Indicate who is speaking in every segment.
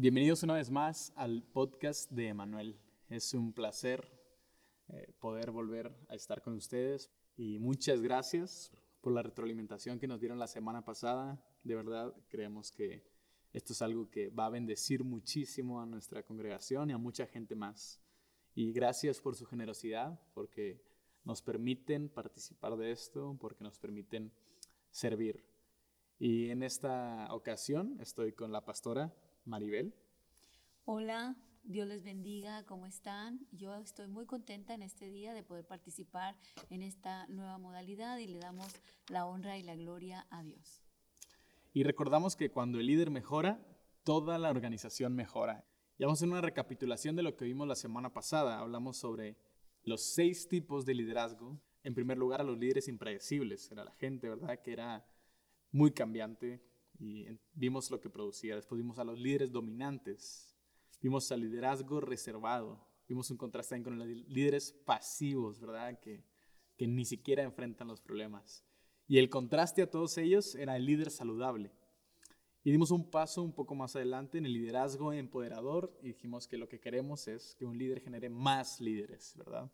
Speaker 1: Bienvenidos una vez más al podcast de Emanuel. Es un placer eh, poder volver a estar con ustedes y muchas gracias por la retroalimentación que nos dieron la semana pasada. De verdad, creemos que esto es algo que va a bendecir muchísimo a nuestra congregación y a mucha gente más. Y gracias por su generosidad, porque nos permiten participar de esto, porque nos permiten servir. Y en esta ocasión estoy con la pastora Maribel.
Speaker 2: Hola, Dios les bendiga, ¿cómo están? Yo estoy muy contenta en este día de poder participar en esta nueva modalidad y le damos la honra y la gloria a Dios.
Speaker 1: Y recordamos que cuando el líder mejora, toda la organización mejora. Y vamos a hacer una recapitulación de lo que vimos la semana pasada. Hablamos sobre los seis tipos de liderazgo. En primer lugar, a los líderes impredecibles. Era la gente, ¿verdad? Que era muy cambiante y vimos lo que producía. Después vimos a los líderes dominantes. Vimos al liderazgo reservado. Vimos un contraste con los líderes pasivos, ¿verdad? Que, que ni siquiera enfrentan los problemas. Y el contraste a todos ellos era el líder saludable. Y dimos un paso un poco más adelante en el liderazgo empoderador y dijimos que lo que queremos es que un líder genere más líderes, ¿verdad?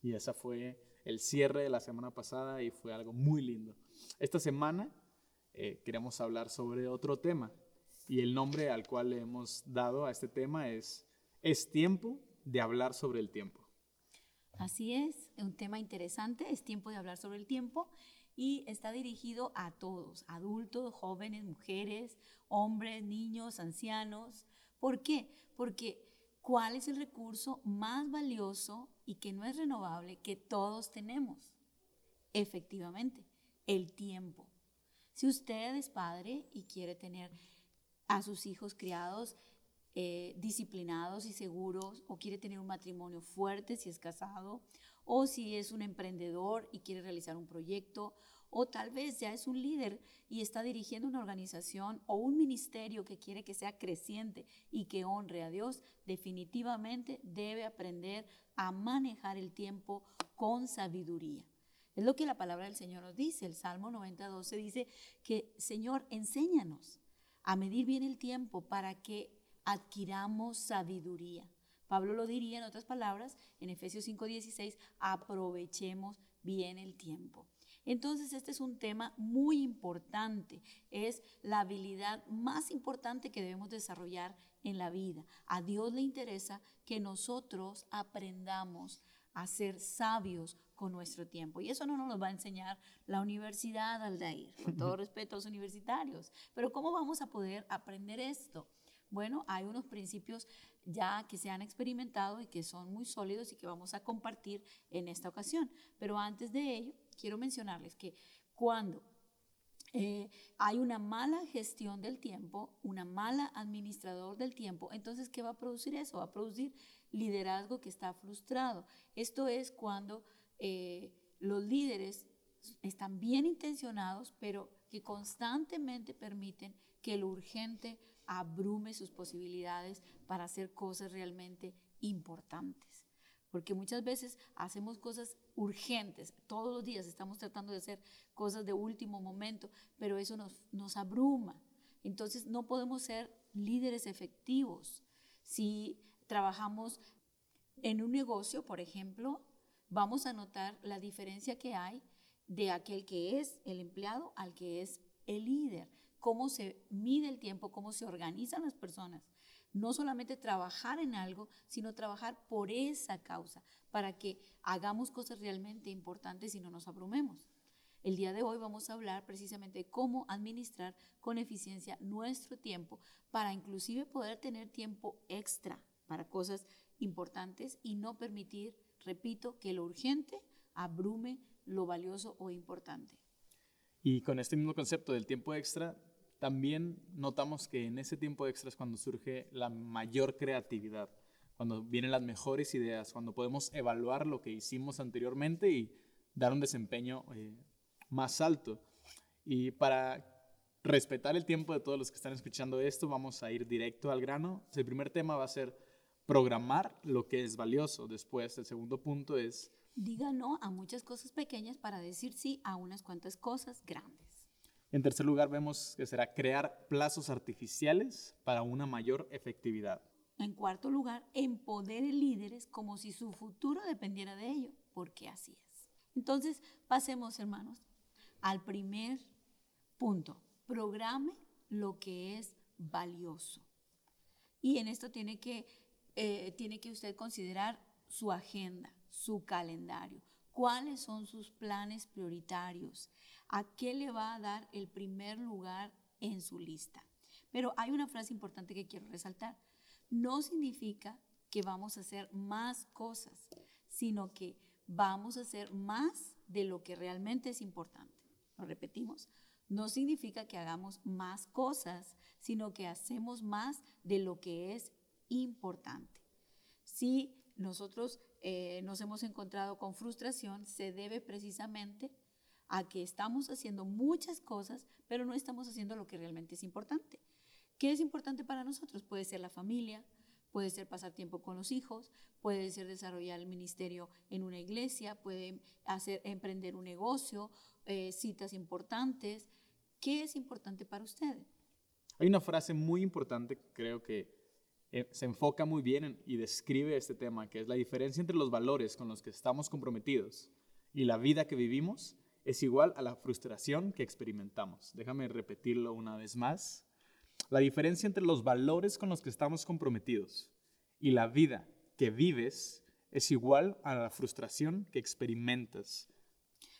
Speaker 1: Y ese fue el cierre de la semana pasada y fue algo muy lindo. Esta semana eh, queremos hablar sobre otro tema y el nombre al cual le hemos dado a este tema es Es tiempo de hablar sobre el tiempo.
Speaker 2: Así es, un tema interesante, es tiempo de hablar sobre el tiempo y está dirigido a todos, adultos, jóvenes, mujeres, hombres, niños, ancianos. ¿Por qué? Porque ¿cuál es el recurso más valioso y que no es renovable que todos tenemos? Efectivamente, el tiempo. Si usted es padre y quiere tener a sus hijos criados eh, disciplinados y seguros, o quiere tener un matrimonio fuerte si es casado, o si es un emprendedor y quiere realizar un proyecto, o tal vez ya es un líder y está dirigiendo una organización o un ministerio que quiere que sea creciente y que honre a Dios, definitivamente debe aprender a manejar el tiempo con sabiduría. Es lo que la palabra del Señor nos dice. El Salmo 90, 12 dice que, Señor, enséñanos a medir bien el tiempo para que adquiramos sabiduría. Pablo lo diría en otras palabras, en Efesios 5:16, aprovechemos bien el tiempo. Entonces, este es un tema muy importante, es la habilidad más importante que debemos desarrollar en la vida. A Dios le interesa que nosotros aprendamos a ser sabios con nuestro tiempo. Y eso no nos lo va a enseñar la universidad, Aldair, con todo respeto a los universitarios. Pero ¿cómo vamos a poder aprender esto? Bueno, hay unos principios ya que se han experimentado y que son muy sólidos y que vamos a compartir en esta ocasión. Pero antes de ello, quiero mencionarles que cuando eh, hay una mala gestión del tiempo, una mala administrador del tiempo, entonces, ¿qué va a producir eso? Va a producir liderazgo que está frustrado. Esto es cuando eh, los líderes están bien intencionados, pero que constantemente permiten que lo urgente abrume sus posibilidades para hacer cosas realmente importantes. Porque muchas veces hacemos cosas urgentes, todos los días estamos tratando de hacer cosas de último momento, pero eso nos, nos abruma. Entonces no podemos ser líderes efectivos. Si trabajamos en un negocio, por ejemplo, vamos a notar la diferencia que hay de aquel que es el empleado al que es el líder. Cómo se mide el tiempo, cómo se organizan las personas. No solamente trabajar en algo, sino trabajar por esa causa, para que hagamos cosas realmente importantes y no nos abrumemos. El día de hoy vamos a hablar precisamente de cómo administrar con eficiencia nuestro tiempo para inclusive poder tener tiempo extra para cosas importantes y no permitir, repito, que lo urgente abrume lo valioso o importante.
Speaker 1: Y con este mismo concepto del tiempo extra, también notamos que en ese tiempo extra es cuando surge la mayor creatividad, cuando vienen las mejores ideas, cuando podemos evaluar lo que hicimos anteriormente y dar un desempeño eh, más alto. Y para respetar el tiempo de todos los que están escuchando esto, vamos a ir directo al grano. El primer tema va a ser programar lo que es valioso. Después, el segundo punto es...
Speaker 2: Diga no a muchas cosas pequeñas para decir sí a unas cuantas cosas grandes.
Speaker 1: En tercer lugar, vemos que será crear plazos artificiales para una mayor efectividad.
Speaker 2: En cuarto lugar, empodere líderes como si su futuro dependiera de ello, porque así es. Entonces, pasemos, hermanos, al primer punto. Programe lo que es valioso. Y en esto tiene que, eh, tiene que usted considerar su agenda, su calendario. ¿Cuáles son sus planes prioritarios? ¿A qué le va a dar el primer lugar en su lista? Pero hay una frase importante que quiero resaltar. No significa que vamos a hacer más cosas, sino que vamos a hacer más de lo que realmente es importante. Lo repetimos. No significa que hagamos más cosas, sino que hacemos más de lo que es importante. Si nosotros eh, nos hemos encontrado con frustración, se debe precisamente a que estamos haciendo muchas cosas, pero no estamos haciendo lo que realmente es importante. ¿Qué es importante para nosotros? Puede ser la familia, puede ser pasar tiempo con los hijos, puede ser desarrollar el ministerio en una iglesia, puede hacer emprender un negocio, eh, citas importantes. ¿Qué es importante para usted?
Speaker 1: Hay una frase muy importante, creo que eh, se enfoca muy bien y describe este tema, que es la diferencia entre los valores con los que estamos comprometidos y la vida que vivimos es igual a la frustración que experimentamos. Déjame repetirlo una vez más. La diferencia entre los valores con los que estamos comprometidos y la vida que vives es igual a la frustración que experimentas.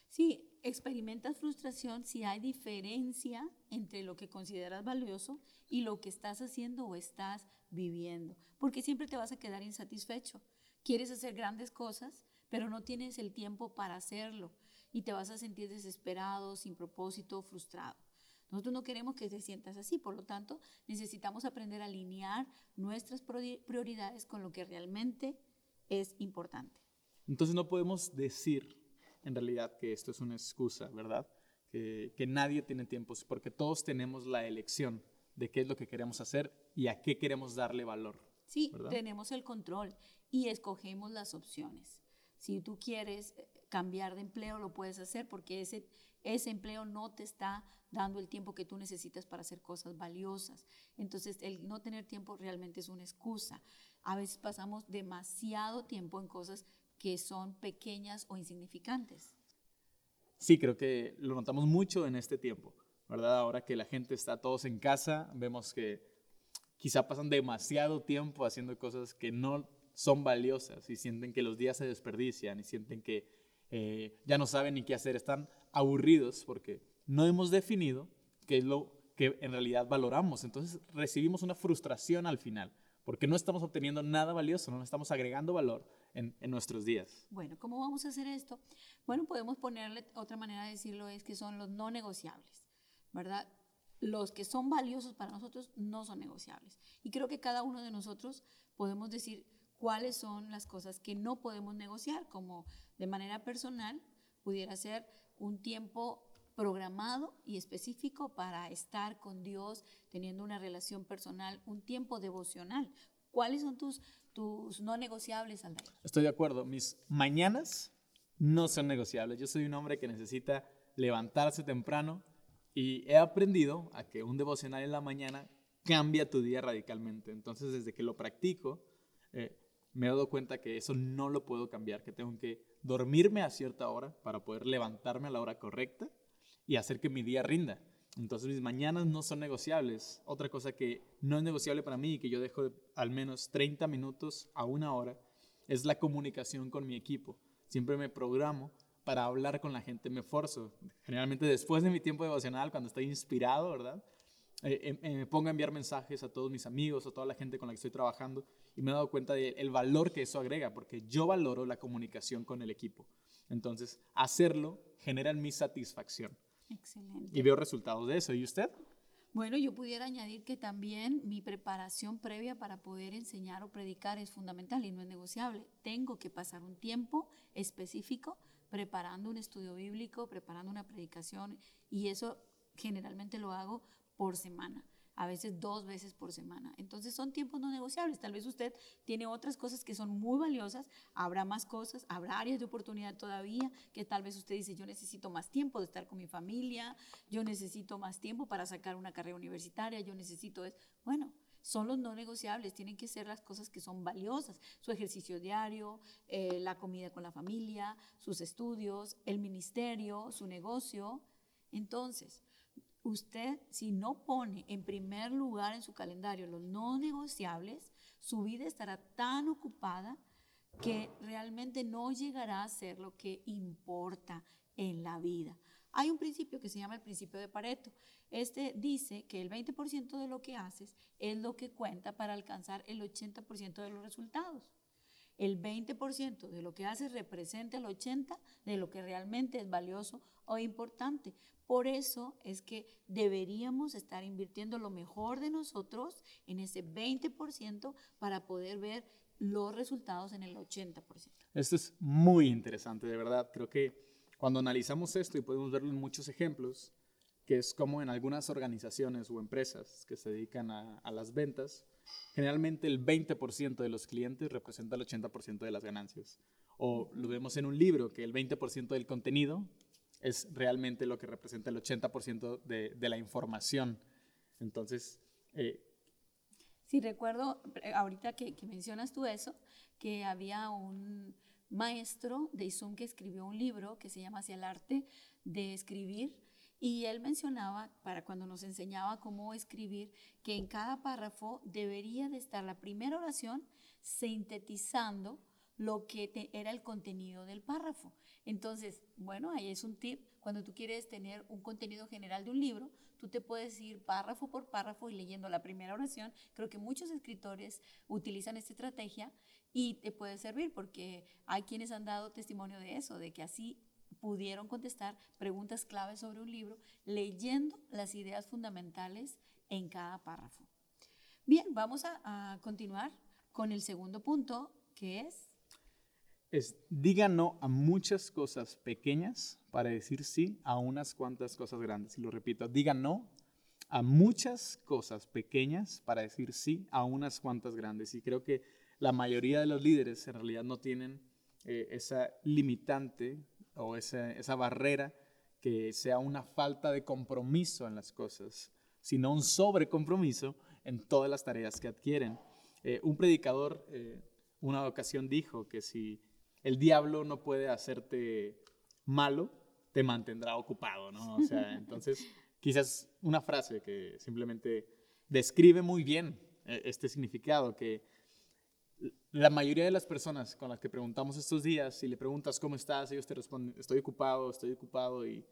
Speaker 2: Sí, experimentas frustración si hay diferencia entre lo que consideras valioso y lo que estás haciendo o estás viviendo, porque siempre te vas a quedar insatisfecho. Quieres hacer grandes cosas, pero no tienes el tiempo para hacerlo y te vas a sentir desesperado, sin propósito, frustrado. Nosotros no queremos que te sientas así, por lo tanto, necesitamos aprender a alinear nuestras prioridades con lo que realmente es importante.
Speaker 1: Entonces no podemos decir en realidad que esto es una excusa, ¿verdad? Que, que nadie tiene tiempo, porque todos tenemos la elección de qué es lo que queremos hacer y a qué queremos darle valor.
Speaker 2: Sí, tenemos el control y escogemos las opciones. Si tú quieres eh, cambiar de empleo, lo puedes hacer porque ese, ese empleo no te está dando el tiempo que tú necesitas para hacer cosas valiosas. Entonces, el no tener tiempo realmente es una excusa. A veces pasamos demasiado tiempo en cosas que son pequeñas o insignificantes.
Speaker 1: Sí, creo que lo notamos mucho en este tiempo. ¿Verdad? Ahora que la gente está todos en casa, vemos que quizá pasan demasiado tiempo haciendo cosas que no son valiosas y sienten que los días se desperdician y sienten que eh, ya no saben ni qué hacer, están aburridos porque no hemos definido qué es lo que en realidad valoramos. Entonces recibimos una frustración al final porque no estamos obteniendo nada valioso, no estamos agregando valor en, en, nuestros días.
Speaker 2: Bueno, ¿cómo vamos a hacer esto? Bueno, podemos ponerle otra manera de decirlo, es que son los no negociables. ¿Verdad? Los que son valiosos para nosotros no son negociables. Y creo que cada uno de nosotros podemos decir cuáles son las cosas que no podemos negociar, como de manera personal pudiera ser un tiempo programado y específico para estar con Dios, teniendo una relación personal, un tiempo devocional. ¿Cuáles son tus, tus no negociables, Aldair?
Speaker 1: Estoy de acuerdo. Mis mañanas no son negociables. Yo soy un hombre que necesita levantarse temprano, y he aprendido a que un devocional en la mañana cambia tu día radicalmente. Entonces, desde que lo practico, eh, me he dado cuenta que eso no lo puedo cambiar, que tengo que dormirme a cierta hora para poder levantarme a la hora correcta y hacer que mi día rinda. Entonces mis mañanas no son negociables. Otra cosa que no es negociable para mí y que yo dejo al menos 30 minutos a una hora es la comunicación con mi equipo. Siempre me programo para hablar con la gente, me esfuerzo. Generalmente después de mi tiempo devocional, cuando estoy inspirado, ¿verdad? Eh, eh, eh, me pongo a enviar mensajes a todos mis amigos, a toda la gente con la que estoy trabajando y me he dado cuenta del valor que eso agrega, porque yo valoro la comunicación con el equipo. Entonces, hacerlo genera en mi satisfacción.
Speaker 2: Excelente.
Speaker 1: Y veo resultados de eso. ¿Y usted?
Speaker 2: Bueno, yo pudiera añadir que también mi preparación previa para poder enseñar o predicar es fundamental y no es negociable. Tengo que pasar un tiempo específico preparando un estudio bíblico, preparando una predicación y eso generalmente lo hago por semana. a veces dos veces por semana. Entonces son tiempos no negociables. Tal vez usted tiene otras cosas que son muy valiosas, habrá más cosas, habrá áreas de oportunidad todavía, que tal vez usted dice, yo necesito más tiempo de estar con mi familia, yo necesito más tiempo para sacar una carrera universitaria, yo necesito... Es... Bueno, son los no negociables, tienen que ser las cosas que son valiosas, su ejercicio diario, eh, la comida con la familia, sus estudios, el ministerio, su negocio. Entonces, usted si no pone en primer lugar en su calendario los no negociables, su vida estará tan ocupada que realmente no llegará a ser lo que importa en la vida. Hay un principio que se llama el principio de Pareto. Este dice que el 20% de lo que haces es lo que cuenta para alcanzar el 80% de los resultados. El 20% de lo que haces representa el 80% de lo que realmente es valioso o importante. Por eso es que deberíamos estar invirtiendo lo mejor de nosotros en ese 20% para poder ver los resultados en el 80%.
Speaker 1: Esto es muy interesante, de verdad. Creo que cuando analizamos esto y podemos verlo en muchos ejemplos, que es como en algunas organizaciones o empresas que se dedican a, las ventas, generalmente el 20% de los clientes representa el 80% de las ganancias. O lo vemos en un libro, que el 20% del contenido es realmente lo que representa el 80% de, de, la información. Entonces...
Speaker 2: Eh, sí, recuerdo, eh, ahorita que, que mencionas tú eso, que había un maestro de Izum que escribió un libro que se llama Hacia el arte de escribir y él mencionaba, para cuando nos enseñaba cómo escribir, que en cada párrafo debería de estar la primera oración sintetizando lo que era el contenido del párrafo. Entonces, bueno, ahí es un tip. Cuando tú quieres tener un contenido general de un libro, tú te puedes ir párrafo por párrafo y leyendo la primera oración. Creo que muchos escritores utilizan esta estrategia y te puede servir porque hay quienes han dado testimonio de eso, de que así pudieron contestar preguntas claves sobre un libro leyendo las ideas fundamentales en cada párrafo. Bien, vamos a, continuar con el segundo punto, que es...
Speaker 1: Es diga no a muchas cosas pequeñas para decir sí a unas cuantas cosas grandes. Y lo repito, diga no a muchas cosas pequeñas para decir sí a unas cuantas grandes. Y creo que la mayoría de los líderes en realidad no tienen eh, esa limitante o esa, barrera que sea una falta de compromiso en las cosas, sino un sobrecompromiso en todas las tareas que adquieren. Eh, un predicador eh, una ocasión dijo que si el diablo no puede hacerte malo, te mantendrá ocupado, ¿no? O sea, entonces quizás una frase que simplemente describe muy bien eh, este significado, que la mayoría de las personas con las que preguntamos estos días, si le preguntas cómo estás, ellos te responden, estoy ocupado, estoy ocupado. Y,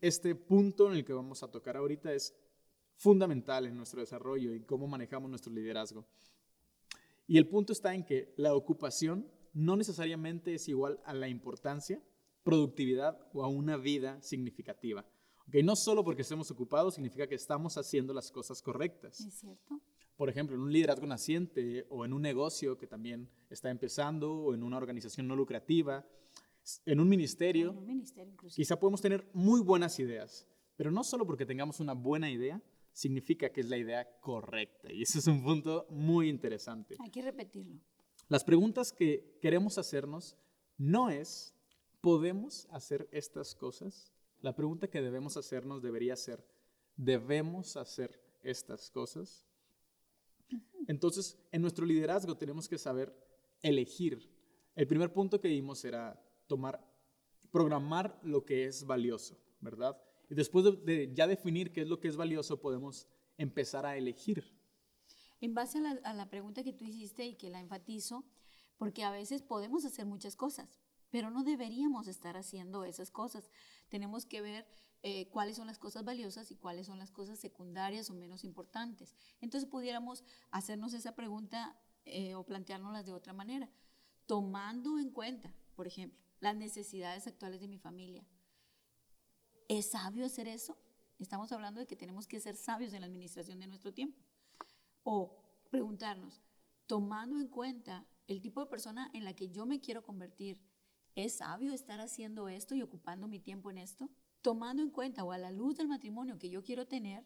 Speaker 1: este punto en el que vamos a tocar ahorita es fundamental en nuestro desarrollo y cómo manejamos nuestro liderazgo. Y el punto está en que la ocupación no necesariamente es igual a la importancia, productividad o a una vida significativa. Okay, no solo porque estemos ocupados significa que estamos haciendo las cosas correctas.
Speaker 2: Es cierto
Speaker 1: por ejemplo, en un liderazgo naciente o en un negocio que también está empezando o en una organización no lucrativa, en un ministerio, quizá podemos tener muy buenas ideas, pero no solo porque tengamos una buena idea, significa que es la idea correcta. Y ese es un punto muy interesante.
Speaker 2: Hay que repetirlo.
Speaker 1: Las preguntas que queremos hacernos no es, ¿podemos hacer estas cosas? La pregunta que debemos hacernos debería ser, ¿debemos hacer estas cosas? Entonces, en nuestro liderazgo tenemos que saber elegir. El primer punto que dimos era tomar, programar lo que es valioso, ¿verdad? Y después de, ya definir qué es lo que es valioso, podemos empezar a elegir.
Speaker 2: En base a la, a la pregunta que tú hiciste y que la enfatizo, porque a veces podemos hacer muchas cosas, pero no deberíamos estar haciendo esas cosas. Tenemos que ver eh, cuáles son las cosas valiosas y cuáles son las cosas secundarias o menos importantes. Entonces pudiéramos hacernos esa pregunta eh, o planteárnoslas de otra manera, tomando en cuenta, por ejemplo, las necesidades actuales de mi familia. ¿Es sabio hacer eso? Estamos hablando de que tenemos que ser sabios en la administración de nuestro tiempo. O preguntarnos, tomando en cuenta el tipo de persona en la que yo me quiero convertir, ¿es sabio estar haciendo esto y ocupando mi tiempo en esto? Tomando en cuenta o a la luz del matrimonio que yo quiero tener,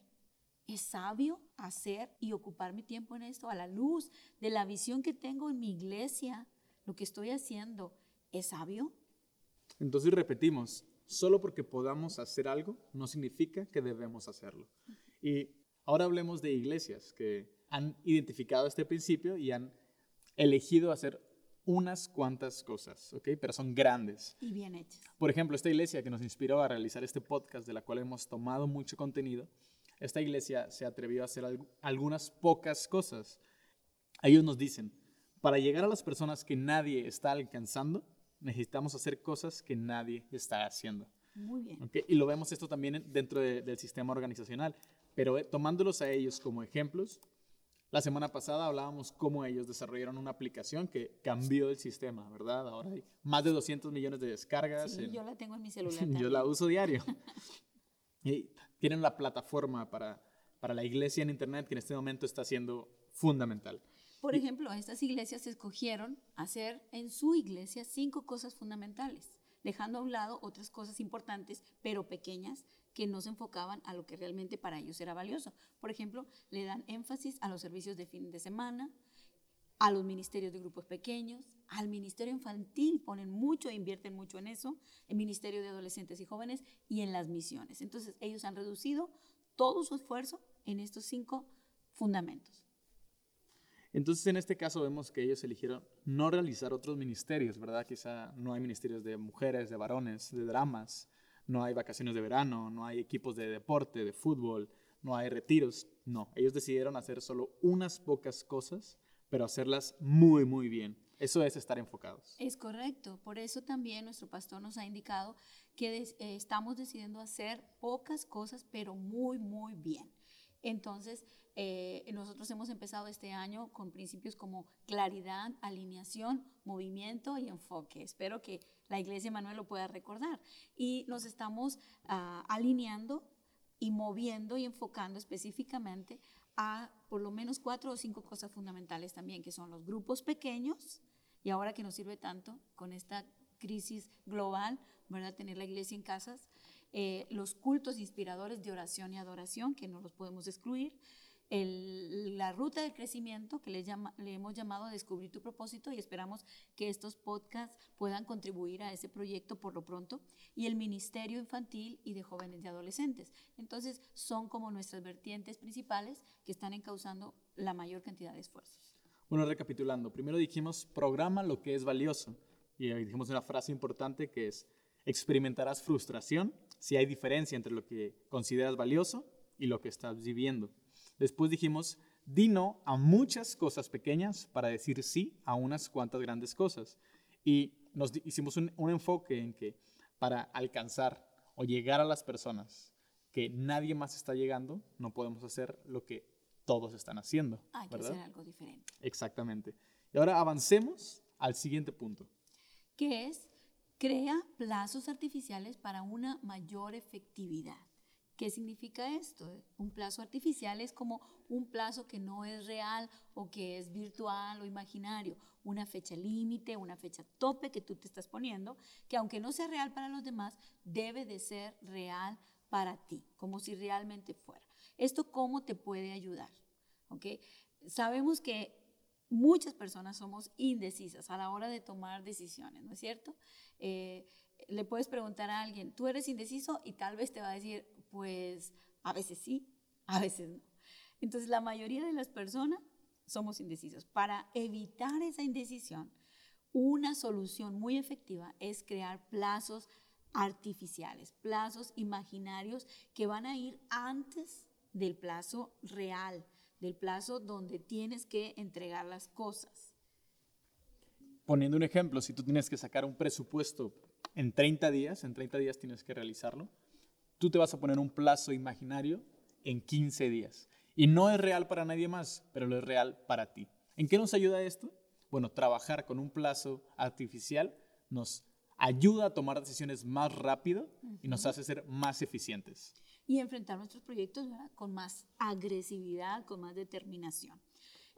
Speaker 2: ¿Es sabio hacer y ocupar mi tiempo en esto a la luz de la visión que tengo en mi iglesia? Lo que estoy haciendo, ¿es sabio?
Speaker 1: Entonces repetimos, solo porque podamos hacer algo no significa que debemos hacerlo. Y ahora hablemos de iglesias que han identificado este principio y han elegido hacer unas cuantas cosas, ¿ok? Pero son grandes.
Speaker 2: Y bien hechas.
Speaker 1: Por ejemplo, esta iglesia que nos inspiró a realizar este podcast, de la cual hemos tomado mucho contenido, esta iglesia se atrevió a hacer algunas pocas cosas. Ellos nos dicen, para llegar a las personas que nadie está alcanzando, necesitamos hacer cosas que nadie está haciendo.
Speaker 2: Muy bien.
Speaker 1: ¿Ok? Y lo vemos esto también dentro del sistema organizacional, pero eh, tomándolos a ellos como ejemplos, la semana pasada hablábamos cómo ellos desarrollaron una aplicación que cambió el sistema, ¿verdad? Ahora hay más de 200 millones de descargas.
Speaker 2: Sí, yo la tengo en mi celular.
Speaker 1: yo la uso diario. y tienen la plataforma para, para la iglesia en Internet que en este momento está siendo fundamental.
Speaker 2: Por ejemplo, estas iglesias escogieron hacer en su iglesia cinco cosas fundamentales, dejando a un lado otras cosas importantes, pero pequeñas, que no se enfocaban a lo que realmente para ellos era valioso. Por ejemplo, le dan énfasis a los servicios de fin de semana, a los ministerios de grupos pequeños, al ministerio infantil, ponen mucho, invierten mucho en eso, el ministerio de adolescentes y jóvenes y en las misiones. Entonces, ellos han reducido todo su esfuerzo en estos cinco fundamentos.
Speaker 1: Entonces, en este caso vemos que ellos eligieron no realizar otros ministerios, ¿verdad? Quizá no hay ministerios de mujeres, de varones, de dramas, no hay vacaciones de verano, no hay equipos de deporte, de fútbol, no hay retiros. No, ellos decidieron hacer solo unas pocas cosas, pero hacerlas muy, muy bien. Eso es estar enfocados.
Speaker 2: Es correcto. Por eso también nuestro pastor nos ha indicado que eh, estamos decidiendo hacer pocas cosas, pero muy, muy bien. Entonces, eh, nosotros hemos empezado este año con principios como claridad, alineación, movimiento y enfoque. Espero que la Iglesia Manuel lo pueda recordar. Y nos estamos ah, alineando y moviendo y enfocando específicamente a por lo menos cuatro o cinco cosas fundamentales también, que son los grupos pequeños, y ahora que nos sirve tanto con esta crisis global, ¿verdad? Tener la iglesia en casas, eh, los cultos inspiradores de oración y adoración, que no los podemos excluir, la ruta del crecimiento que le, le hemos llamado a descubrir tu propósito y esperamos que estos podcasts puedan contribuir a ese proyecto por lo pronto y el ministerio infantil y de jóvenes y adolescentes. Entonces son como nuestras vertientes principales que están encauzando la mayor cantidad de esfuerzos.
Speaker 1: Bueno, recapitulando, primero dijimos programa lo que es valioso y dijimos una frase importante que es experimentarás frustración si hay diferencia entre lo que consideras valioso y lo que estás viviendo. Después dijimos, di no a muchas cosas pequeñas para decir sí a unas cuantas grandes cosas. Y nos hicimos un, enfoque en que para alcanzar o llegar a las personas que nadie más está llegando, no podemos hacer lo que todos están haciendo.
Speaker 2: Hay que hacer algo diferente.
Speaker 1: Exactamente. Y ahora avancemos al siguiente punto.
Speaker 2: Que es, crea plazos artificiales para una mayor efectividad. ¿Qué significa esto? Un plazo artificial es como un plazo que no es real o que es virtual o imaginario, una fecha límite, una fecha tope que tú te estás poniendo, que aunque no sea real para los demás, debe de ser real para ti, como si realmente fuera. ¿Esto cómo te puede ayudar? ¿Okay? Sabemos que muchas personas somos indecisas a la hora de tomar decisiones, ¿no es cierto? Eh, le puedes preguntar a alguien, ¿tú eres indeciso? Y tal vez te va a decir, pues a veces sí, a veces no. Entonces la mayoría de las personas somos indecisos. Para evitar esa indecisión, una solución muy efectiva es crear plazos artificiales, plazos imaginarios que van a ir antes del plazo real, del plazo donde tienes que entregar las cosas.
Speaker 1: Poniendo un ejemplo, si tú tienes que sacar un presupuesto en 30 días, en 30 días tienes que realizarlo, tú te vas a poner un plazo imaginario en 15 días. Y no es real para nadie más, pero lo es real para ti. ¿En qué nos ayuda esto? Bueno, trabajar con un plazo artificial nos ayuda a tomar decisiones más rápido y nos hace ser más eficientes.
Speaker 2: Y enfrentar nuestros proyectos con más agresividad, con más determinación.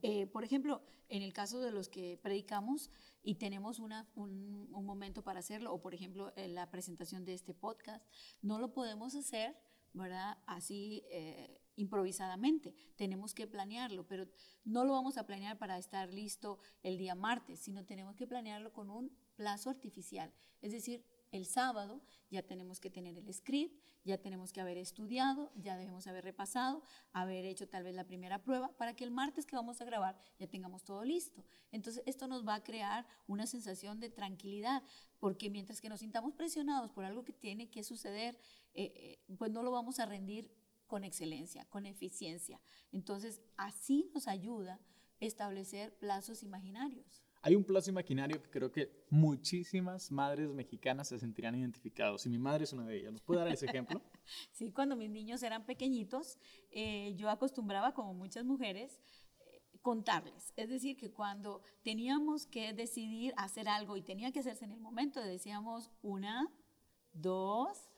Speaker 2: Eh, por ejemplo, en el caso de los que predicamos y tenemos un, momento para hacerlo, o por ejemplo, la presentación de este podcast, no lo podemos hacer, ¿verdad? Así, eh, improvisadamente, tenemos que planearlo, pero no lo vamos a planear para estar listo el día martes, sino tenemos que planearlo con un plazo artificial, es decir, el sábado ya tenemos que tener el script, ya tenemos que haber estudiado, ya debemos haber repasado, haber hecho tal vez la primera prueba para que el martes que vamos a grabar ya tengamos todo listo. Entonces esto nos va a crear una sensación de tranquilidad, porque mientras que nos sintamos presionados por algo que tiene que suceder, eh, eh, pues no lo vamos a rendir con excelencia, con eficiencia. Entonces así nos ayuda establecer plazos imaginarios.
Speaker 1: Hay un plazo imaginario que creo que muchísimas madres mexicanas se sentirán identificados. Y mi madre es una de ellas. ¿Nos puede dar ese ejemplo?
Speaker 2: sí, cuando mis niños eran pequeñitos, eh, yo acostumbraba, como muchas mujeres, eh, contarles. Es decir, que cuando teníamos que decidir hacer algo y tenía que hacerse en el momento, decíamos una, dos,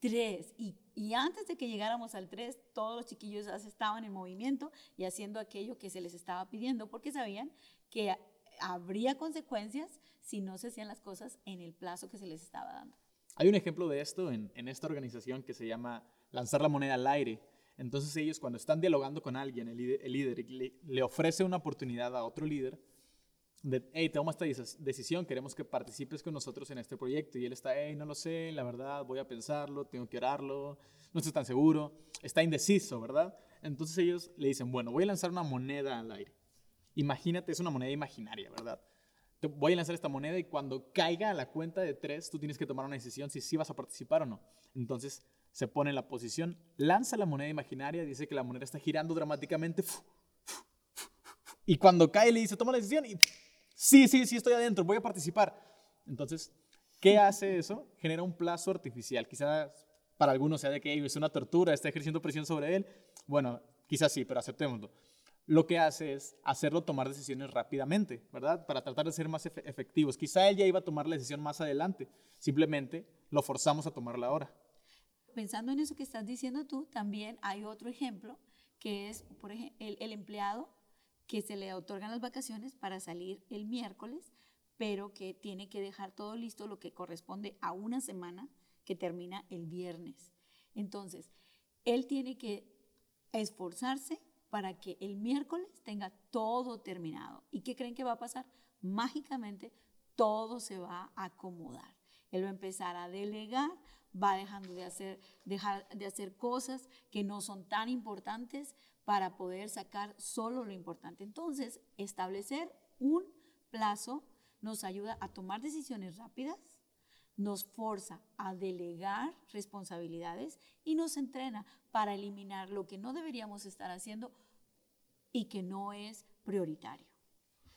Speaker 2: tres. Y, y, antes de que llegáramos al tres, todos los chiquillos estaban en movimiento y haciendo aquello que se les estaba pidiendo, porque sabían que habría consecuencias si no se hacían las cosas en el plazo que se les estaba dando.
Speaker 1: Hay un ejemplo de esto en, esta organización que se llama lanzar la moneda al aire. Entonces ellos cuando están dialogando con alguien, el líder, le, ofrece una oportunidad a otro líder de, hey, toma esta decisión, queremos que participes con nosotros en este proyecto. Y él está, hey, no lo sé, la verdad, voy a pensarlo, tengo que orarlo, no estoy tan seguro, está indeciso, ¿verdad? Entonces ellos le dicen, bueno, voy a lanzar una moneda al aire. Imagínate, es una moneda imaginaria, ¿verdad? Voy a lanzar esta moneda y cuando caiga a la cuenta de tres, tú tienes que tomar una decisión si sí vas a participar o no. Entonces se pone en la posición, lanza la moneda imaginaria, dice que la moneda está girando dramáticamente. Y cuando cae le dice, toma la decisión y sí, sí, sí, estoy adentro, voy a participar. Entonces, ¿qué hace eso? Genera un plazo artificial. Quizás para algunos sea de que es una tortura, está ejerciendo presión sobre él. Bueno, quizás sí, pero aceptémoslo lo que hace es hacerlo tomar decisiones rápidamente, ¿verdad? Para tratar de ser más efectivos. Quizá él ya iba a tomar la decisión más adelante, simplemente lo forzamos a tomarla ahora.
Speaker 2: Pensando en eso que estás diciendo tú, también hay otro ejemplo, que es, por ejemplo, el, el empleado que se le otorgan las vacaciones para salir el miércoles, pero que tiene que dejar todo listo lo que corresponde a una semana que termina el viernes. Entonces, él tiene que esforzarse para que el miércoles tenga todo terminado. ¿Y qué creen que va a pasar? Mágicamente todo se va a acomodar. Él va a empezar a delegar, va dejando de hacer, dejar de hacer cosas que no son tan importantes para poder sacar solo lo importante. Entonces, establecer un plazo nos ayuda a tomar decisiones rápidas, nos forza a delegar responsabilidades y nos entrena para eliminar lo que no deberíamos estar haciendo y que no es prioritario.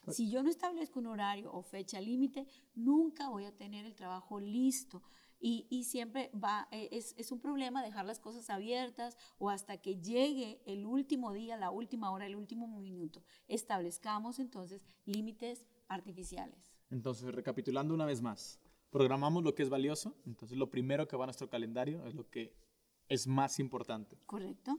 Speaker 2: Si yo no establezco un horario o fecha límite, nunca voy a tener el trabajo listo. Y, siempre va, e, es, es, un problema dejar las cosas abiertas o hasta que llegue el último día, la última hora, el último minuto. Establezcamos entonces límites artificiales.
Speaker 1: Entonces, recapitulando una vez más, programamos lo que es valioso, entonces lo primero que va a nuestro calendario es lo que es más importante.
Speaker 2: Correcto.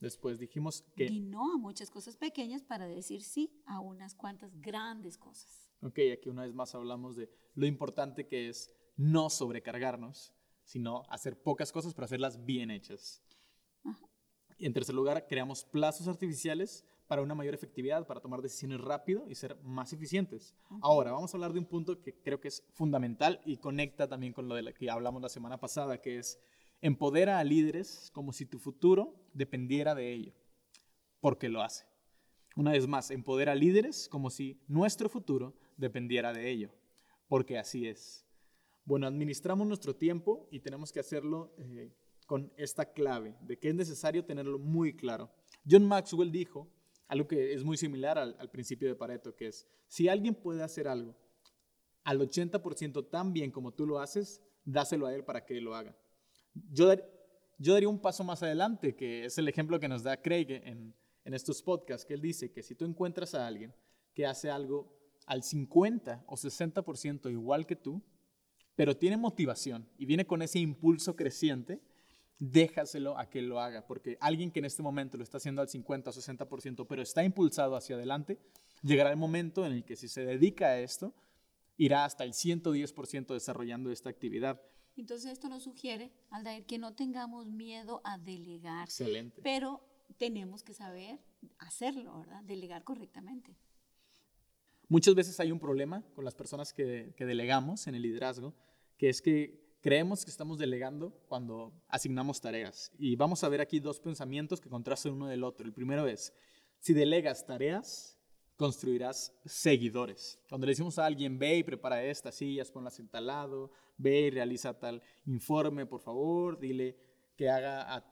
Speaker 1: Después dijimos que...
Speaker 2: Y no a muchas cosas pequeñas para decir sí a unas cuantas grandes cosas.
Speaker 1: Ok, aquí una vez más hablamos de lo importante que es no sobrecargarnos, sino hacer pocas cosas, pero hacerlas bien hechas. Y en tercer lugar, creamos plazos artificiales para una mayor efectividad, para tomar decisiones rápido y ser más eficientes. Ahora, vamos a hablar de un punto que creo que es fundamental y conecta también con lo de que hablamos la semana pasada, que es empodera a líderes como si tu futuro dependiera de ello, porque lo hace. Una vez más, empodera a líderes como si nuestro futuro dependiera de ello, porque así es. Bueno, administramos nuestro tiempo y tenemos que hacerlo eh, con esta clave de que es necesario tenerlo muy claro. John Maxwell dijo algo que es muy similar al, principio de Pareto, que es, si alguien puede hacer algo al 80% tan bien como tú lo haces, dáselo a él para que él lo haga. Yo, yo daría un paso más adelante, que es el ejemplo que nos da Craig en, en estos podcasts, que él dice que si tú encuentras a alguien que hace algo al 50 o 60% igual que tú, pero tiene motivación y viene con ese impulso creciente, déjaselo a que lo haga, porque alguien que en este momento lo está haciendo al 50 o 60%, pero está impulsado hacia adelante, llegará el momento en el que si se dedica a esto, irá hasta el 110% desarrollando esta actividad.
Speaker 2: Entonces esto nos sugiere, Aldair, que no tengamos miedo a delegar.
Speaker 1: Excelente.
Speaker 2: Pero tenemos que saber hacerlo, ¿verdad? Delegar correctamente.
Speaker 1: Muchas veces hay un problema con las personas que, que delegamos en el liderazgo, que es que creemos que estamos delegando cuando asignamos tareas. Y vamos a ver aquí dos pensamientos que contrastan uno del otro. El primero es, si delegas tareas, construirás seguidores. Cuando le decimos a alguien, ve y prepara estas sillas, ponlas en tal lado, ve y realiza tal informe, por favor, dile que haga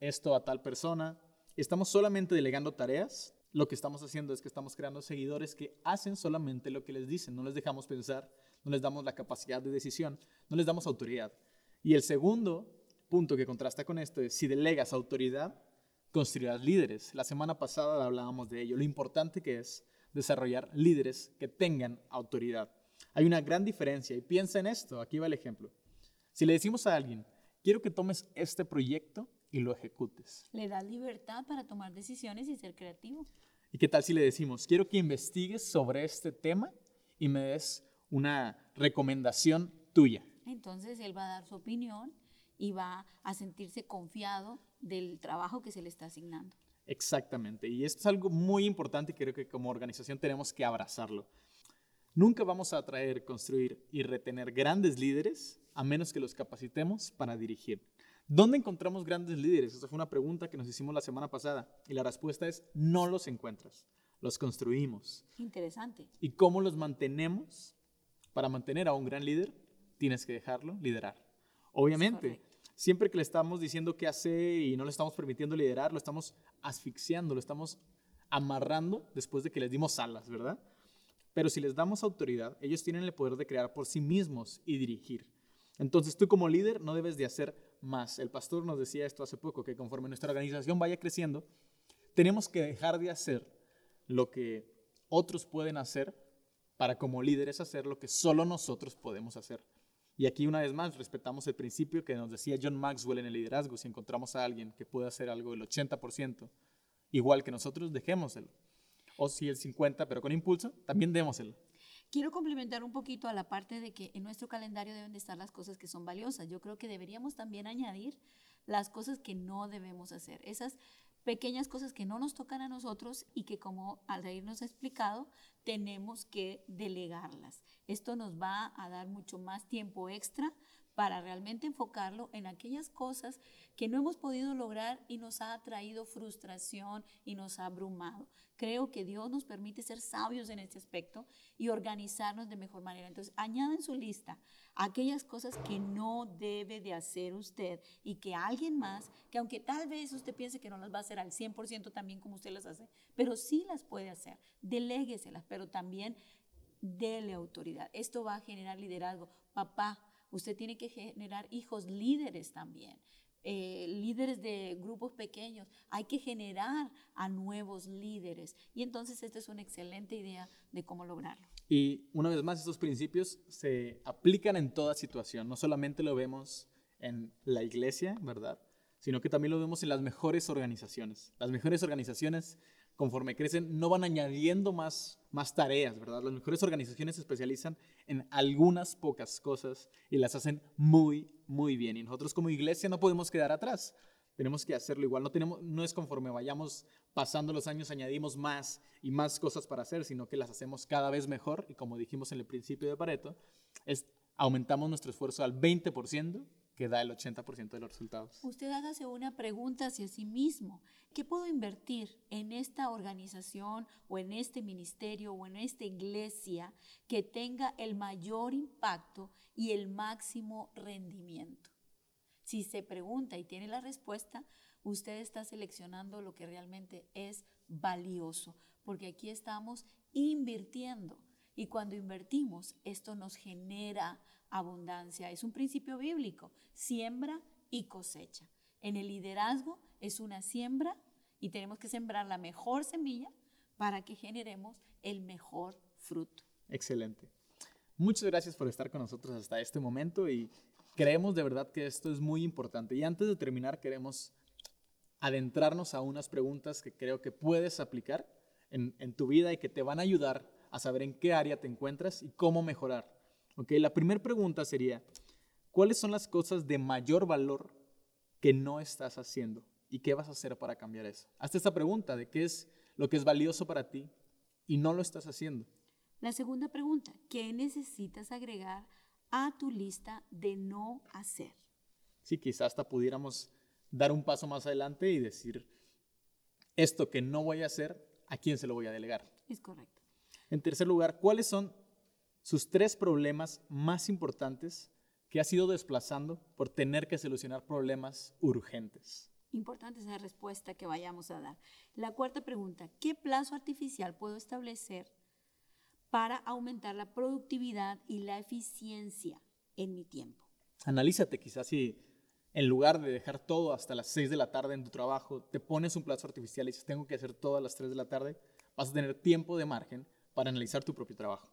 Speaker 1: esto a tal persona. Estamos solamente delegando tareas. Lo que estamos haciendo es que estamos creando seguidores que hacen solamente lo que les dicen. No les dejamos pensar, no les damos la capacidad de decisión, no les damos autoridad. Y el segundo punto que contrasta con esto es, si delegas autoridad, construirás líderes. La semana pasada hablábamos de ello, lo importante que es desarrollar líderes que tengan autoridad. Hay una gran diferencia y piensa en esto, aquí va el ejemplo. Si le decimos a alguien, quiero que tomes este proyecto y lo ejecutes.
Speaker 2: Le das libertad para tomar decisiones y ser creativo.
Speaker 1: ¿Y qué tal si le decimos, quiero que investigues sobre este tema y me des una recomendación tuya?
Speaker 2: Entonces él va a dar su opinión y va a sentirse confiado del trabajo que se le está asignando.
Speaker 1: Exactamente. Y esto es algo muy importante y creo que como organización tenemos que abrazarlo. Nunca vamos a atraer, construir y retener grandes líderes a menos que los capacitemos para dirigir. ¿Dónde encontramos grandes líderes? Esa fue una pregunta que nos hicimos la semana pasada y la respuesta es no los encuentras, los construimos.
Speaker 2: Interesante.
Speaker 1: ¿Y cómo los mantenemos? Para mantener a un gran líder, tienes que dejarlo liderar. Obviamente, siempre que le estamos diciendo qué hacer y no le estamos permitiendo liderar, lo estamos asfixiando, lo estamos amarrando después de que les dimos alas, ¿verdad? Pero si les damos autoridad, ellos tienen el poder de crear por sí mismos y dirigir. Entonces tú como líder no debes de hacer más. El pastor nos decía esto hace poco, que conforme nuestra organización vaya creciendo, tenemos que dejar de hacer lo que otros pueden hacer para como líderes hacer lo que solo nosotros podemos hacer. Y aquí una vez más respetamos el principio que nos decía John Maxwell en el liderazgo. Si encontramos a alguien que puede hacer algo del 80%, igual que nosotros, dejémoselo. O si el 50%, pero con impulso, también démoselo.
Speaker 2: Quiero complementar un poquito a la parte de que en nuestro calendario deben de estar las cosas que son valiosas. Yo creo que deberíamos también añadir las cosas que no debemos hacer. Esas pequeñas cosas que no nos tocan a nosotros y que como al nos ha explicado, tenemos que delegarlas. Esto nos va a dar mucho más tiempo extra para realmente enfocarlo en aquellas cosas que no hemos podido lograr y nos ha traído frustración y nos ha abrumado. Creo que Dios nos permite ser sabios en este aspecto y organizarnos de mejor manera. Entonces, añada en su lista aquellas cosas que no debe de hacer usted y que alguien más, que aunque tal vez usted piense que no las va a hacer al 100% también como usted las hace, pero sí las puede hacer, delégueselas, pero también dele autoridad. Esto va a generar liderazgo. Papá, Usted tiene que generar hijos líderes también. Eh, líderes de grupos pequeños, hay que generar a nuevos líderes. Y entonces esta es una excelente idea de cómo lograrlo.
Speaker 1: Y una vez más, estos principios se aplican en toda situación. No solamente lo vemos en la iglesia, ¿verdad? Sino que también lo vemos en las mejores organizaciones. Las mejores organizaciones conforme crecen, no van añadiendo más, tareas, ¿verdad? Las mejores organizaciones se especializan en algunas pocas cosas y las hacen muy, muy bien. Y nosotros como iglesia no podemos quedar atrás. Tenemos que hacerlo igual. No es conforme vayamos pasando los años, añadimos más y más cosas para hacer, sino que las hacemos cada vez mejor. Y como dijimos en el principio de Pareto, es, aumentamos nuestro esfuerzo al 20% que da el 80% de los resultados.
Speaker 2: Usted hágase una pregunta hacia sí mismo. ¿Qué puedo invertir en esta organización o en este ministerio o en esta iglesia que tenga el mayor impacto y el máximo rendimiento? Si se pregunta y tiene la respuesta, usted está seleccionando lo que realmente es valioso, porque aquí estamos invirtiendo. Y cuando invertimos, esto nos genera abundancia. Es un principio bíblico, siembra y cosecha. En el liderazgo es una siembra y tenemos que sembrar la mejor semilla para que generemos el mejor fruto.
Speaker 1: Excelente. Muchas gracias por estar con nosotros hasta este momento y creemos de verdad que esto es muy importante. Y antes de terminar, queremos adentrarnos a unas preguntas que creo que puedes aplicar en, tu vida y que te van a ayudar a saber en qué área te encuentras y cómo mejorar. Okay, la primera pregunta sería, ¿cuáles son las cosas de mayor valor que no estás haciendo? ¿Y qué vas a hacer para cambiar eso? Hazte esta pregunta de qué es lo que es valioso para ti y no lo estás haciendo.
Speaker 2: La segunda pregunta, ¿qué necesitas agregar a tu lista de no hacer?
Speaker 1: Sí, quizás hasta pudiéramos dar un paso más adelante y decir, esto que no voy a hacer, ¿a quién se lo voy a delegar?
Speaker 2: Es correcto.
Speaker 1: En tercer lugar, ¿cuáles son sus tres problemas más importantes que has ido desplazando por tener que solucionar problemas urgentes?
Speaker 2: Importante esa respuesta que vayamos a dar. La cuarta pregunta, ¿qué plazo artificial puedo establecer para aumentar la productividad y la eficiencia en mi tiempo?
Speaker 1: Analízate quizás si en lugar de dejar todo hasta las 6 de la tarde en tu trabajo, te pones un plazo artificial y dices, tengo que hacer todo a las 3 de la tarde, vas a tener tiempo de margen para analizar tu propio trabajo.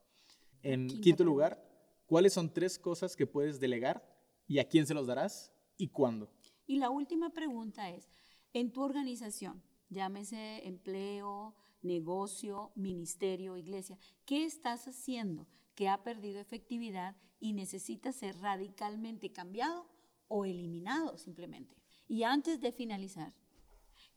Speaker 1: En quinto lugar, ¿cuáles son tres cosas que puedes delegar y a quién se los darás y cuándo?
Speaker 2: Y la última pregunta es, en tu organización, llámese empleo, negocio, ministerio, iglesia, ¿qué estás haciendo que ha perdido efectividad y necesita ser radicalmente cambiado o eliminado simplemente. Y antes de finalizar,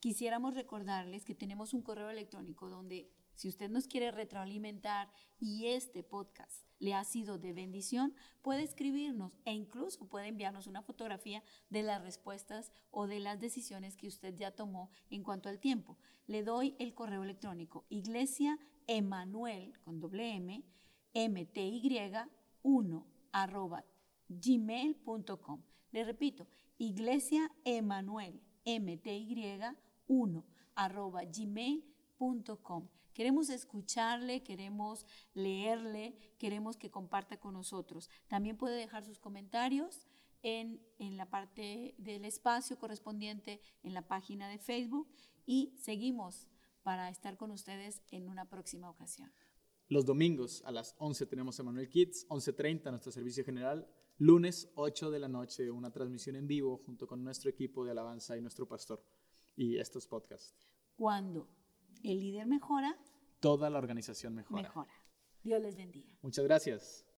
Speaker 2: quisiéramos recordarles que tenemos un correo electrónico donde si usted nos quiere retroalimentar y este podcast le ha sido de bendición, puede escribirnos e incluso puede enviarnos una fotografía de las respuestas o de las decisiones que usted ya tomó en cuanto al tiempo. Le doy el correo electrónico iglesia emanuel con doble m mty 1 arroba gmail.com. Le repito, Iglesia Emanuel, MTY 1, arroba gmail.com. Queremos escucharle, queremos leerle, queremos que comparta con nosotros. También puede dejar sus comentarios en, en, la parte del espacio correspondiente en la página de Facebook y seguimos para estar con ustedes en una próxima ocasión.
Speaker 1: Los domingos a las 11 tenemos Emanuel Kids, 11.30 nuestro servicio general lunes 8 de la noche, una transmisión en vivo junto con nuestro equipo de alabanza y nuestro pastor y estos podcasts.
Speaker 2: Cuando el líder mejora,
Speaker 1: toda la organización mejora.
Speaker 2: Mejora. Dios les bendiga.
Speaker 1: Muchas gracias.